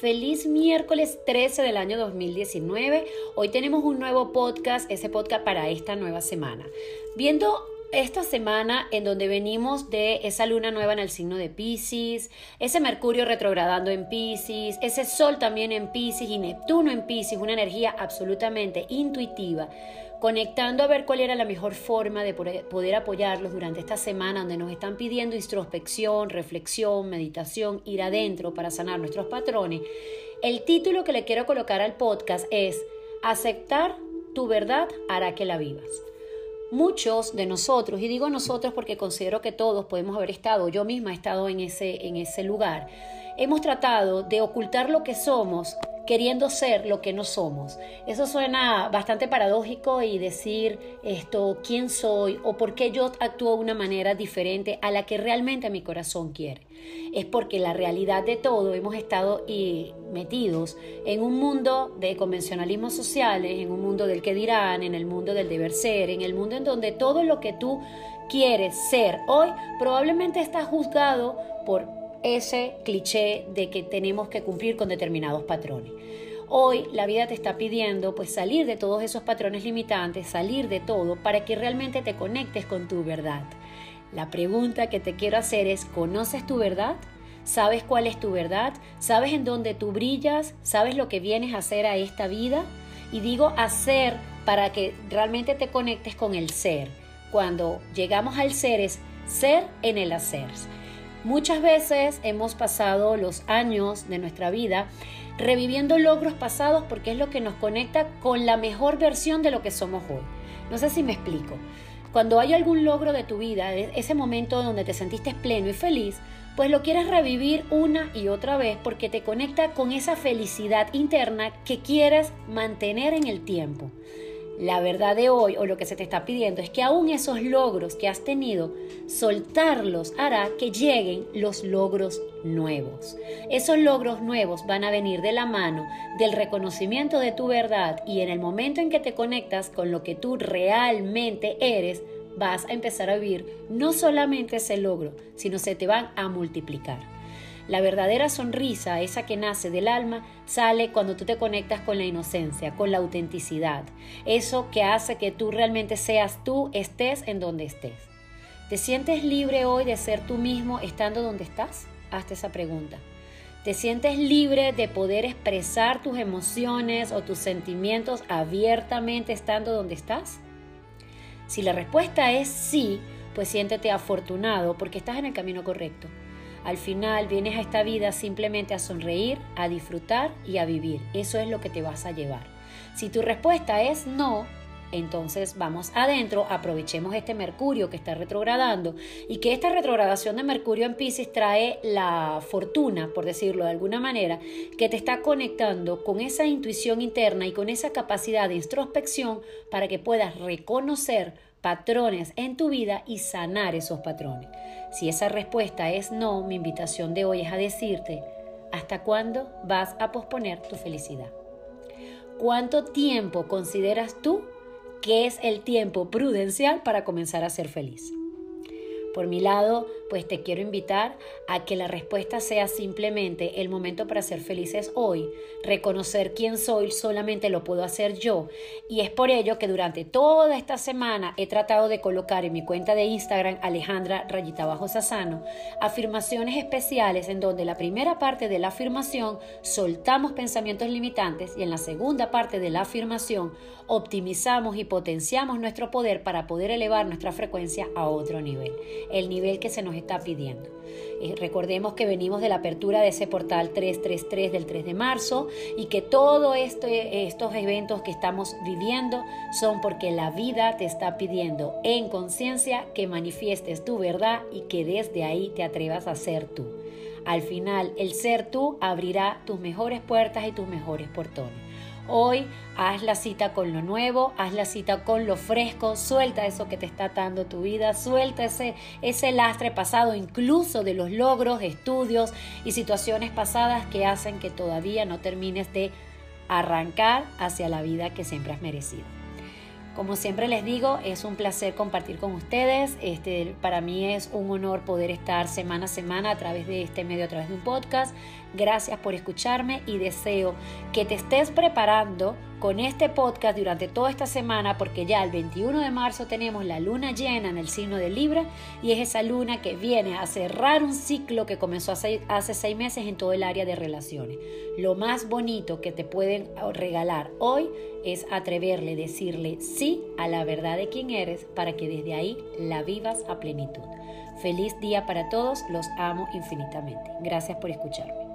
Feliz miércoles 13 del año 2019. Hoy tenemos un nuevo podcast, ese podcast para esta nueva semana. Viendo esta semana en donde venimos de esa luna nueva en el signo de Pisces, ese Mercurio retrogradando en Pisces, ese Sol también en Pisces y Neptuno en Pisces, una energía absolutamente intuitiva conectando a ver cuál era la mejor forma de poder apoyarlos durante esta semana donde nos están pidiendo introspección, reflexión, meditación, ir adentro para sanar nuestros patrones. El título que le quiero colocar al podcast es Aceptar tu verdad hará que la vivas. Muchos de nosotros, y digo nosotros porque considero que todos podemos haber estado, yo misma he estado en ese, en ese lugar, hemos tratado de ocultar lo que somos queriendo ser lo que no somos. Eso suena bastante paradójico y decir esto, quién soy o por qué yo actúo de una manera diferente a la que realmente mi corazón quiere. Es porque la realidad de todo hemos estado metidos en un mundo de convencionalismos sociales, en un mundo del que dirán, en el mundo del deber ser, en el mundo en donde todo lo que tú quieres ser hoy probablemente está juzgado por ese cliché de que tenemos que cumplir con determinados patrones. Hoy la vida te está pidiendo pues salir de todos esos patrones limitantes, salir de todo para que realmente te conectes con tu verdad. La pregunta que te quiero hacer es, ¿conoces tu verdad? ¿Sabes cuál es tu verdad? ¿Sabes en dónde tú brillas? ¿Sabes lo que vienes a hacer a esta vida? Y digo hacer para que realmente te conectes con el ser. Cuando llegamos al ser es ser en el hacer. Muchas veces hemos pasado los años de nuestra vida reviviendo logros pasados porque es lo que nos conecta con la mejor versión de lo que somos hoy. No sé si me explico. Cuando hay algún logro de tu vida, e-, ese momento donde te sentiste pleno y feliz, pues lo quieres revivir una y otra vez porque te conecta con esa felicidad interna que quieres mantener en el tiempo. La verdad de hoy o lo que se te está pidiendo es que aún esos logros que has tenido, soltarlos hará que lleguen los logros nuevos. Esos logros nuevos van a venir de la mano del reconocimiento de tu verdad y en el momento en que te conectas con lo que tú realmente eres, vas a empezar a vivir no solamente ese logro, sino se te van a multiplicar. La verdadera sonrisa, esa que nace del alma, sale cuando tú te conectas con la inocencia, con la autenticidad. Eso que hace que tú realmente seas tú, estés en donde estés. ¿Te sientes libre hoy de ser tú mismo estando donde estás? Hazte esa pregunta. ¿Te sientes libre de poder expresar tus emociones o tus sentimientos abiertamente estando donde estás? Si la respuesta es sí, pues siéntete afortunado porque estás en el camino correcto. Al final vienes a esta vida simplemente a sonreír, a disfrutar y a vivir. Eso es lo que te vas a llevar. Si tu respuesta es no, entonces vamos adentro, aprovechemos este Mercurio que está retrogradando y que esta retrogradación de Mercurio en Pisces trae la fortuna, por decirlo de alguna manera, que te está conectando con esa intuición interna y con esa capacidad de introspección para que puedas reconocer patrones en tu vida y sanar esos patrones. Si esa respuesta es no, mi invitación de hoy es a decirte, ¿hasta cuándo vas a posponer tu felicidad? ¿Cuánto tiempo consideras tú que es el tiempo prudencial para comenzar a ser feliz? Por mi lado, pues te quiero invitar a que la respuesta sea simplemente el momento para ser felices hoy. Reconocer quién soy solamente lo puedo hacer yo. Y es por ello que durante toda esta semana he tratado de colocar en mi cuenta de Instagram Alejandra Rayita Bajo Sasano afirmaciones especiales en donde la primera parte de la afirmación soltamos pensamientos limitantes y en la segunda parte de la afirmación optimizamos y potenciamos nuestro poder para poder elevar nuestra frecuencia a otro nivel el nivel que se nos está pidiendo. Eh, recordemos que venimos de la apertura de ese portal 333 del 3 de marzo y que todos estos eventos que estamos viviendo son porque la vida te está pidiendo en conciencia que manifiestes tu verdad y que desde ahí te atrevas a ser tú. Al final, el ser tú abrirá tus mejores puertas y tus mejores portones. Hoy haz la cita con lo nuevo, haz la cita con lo fresco, suelta eso que te está atando tu vida, suelta ese, ese lastre pasado, incluso de los logros, estudios y situaciones pasadas que hacen que todavía no termines de arrancar hacia la vida que siempre has merecido. Como siempre les digo, es un placer compartir con ustedes. Este, para mí es un honor poder estar semana a semana a través de este medio, a través de un podcast. Gracias por escucharme y deseo que te estés preparando con este podcast durante toda esta semana porque ya el 21 de marzo tenemos la luna llena en el signo de Libra y es esa luna que viene a cerrar un ciclo que comenzó hace, hace seis meses en todo el área de relaciones. Lo más bonito que te pueden regalar hoy es atreverle, decirle sí a la verdad de quién eres para que desde ahí la vivas a plenitud. Feliz día para todos, los amo infinitamente. Gracias por escucharme.